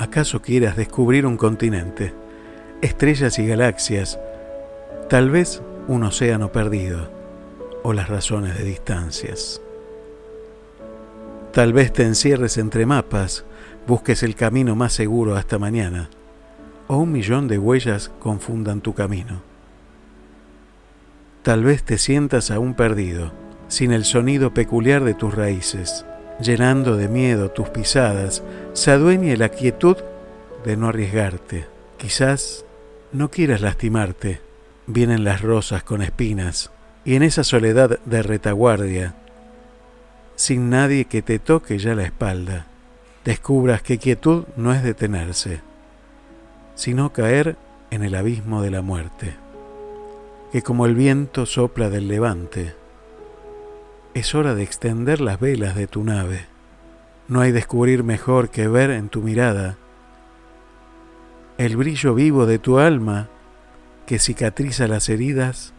¿Acaso quieras descubrir un continente, estrellas y galaxias, tal vez un océano perdido o las razones de distancias? Tal vez te encierres entre mapas, busques el camino más seguro hasta mañana, o un millón de huellas confundan tu camino. Tal vez te sientas aún perdido, sin el sonido peculiar de tus raíces, llenando de miedo tus pisadas, se adueñe la quietud de no arriesgarte. Quizás no quieras lastimarte, vienen las rosas con espinas, y en esa soledad de retaguardia, sin nadie que te toque ya la espalda, descubras que quietud no es detenerse, sino caer en el abismo de la muerte, que como el viento sopla del levante, es hora de extender las velas de tu nave. No hay descubrir mejor que ver en tu mirada el brillo vivo de tu alma que cicatriza las heridas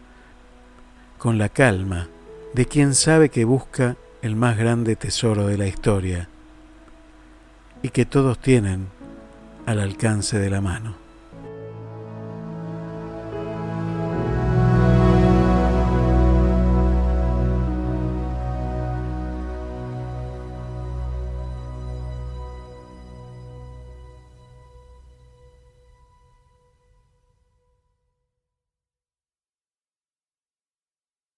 con la calma de quien sabe que busca el más grande tesoro de la historia y que todos tienen al alcance de la mano.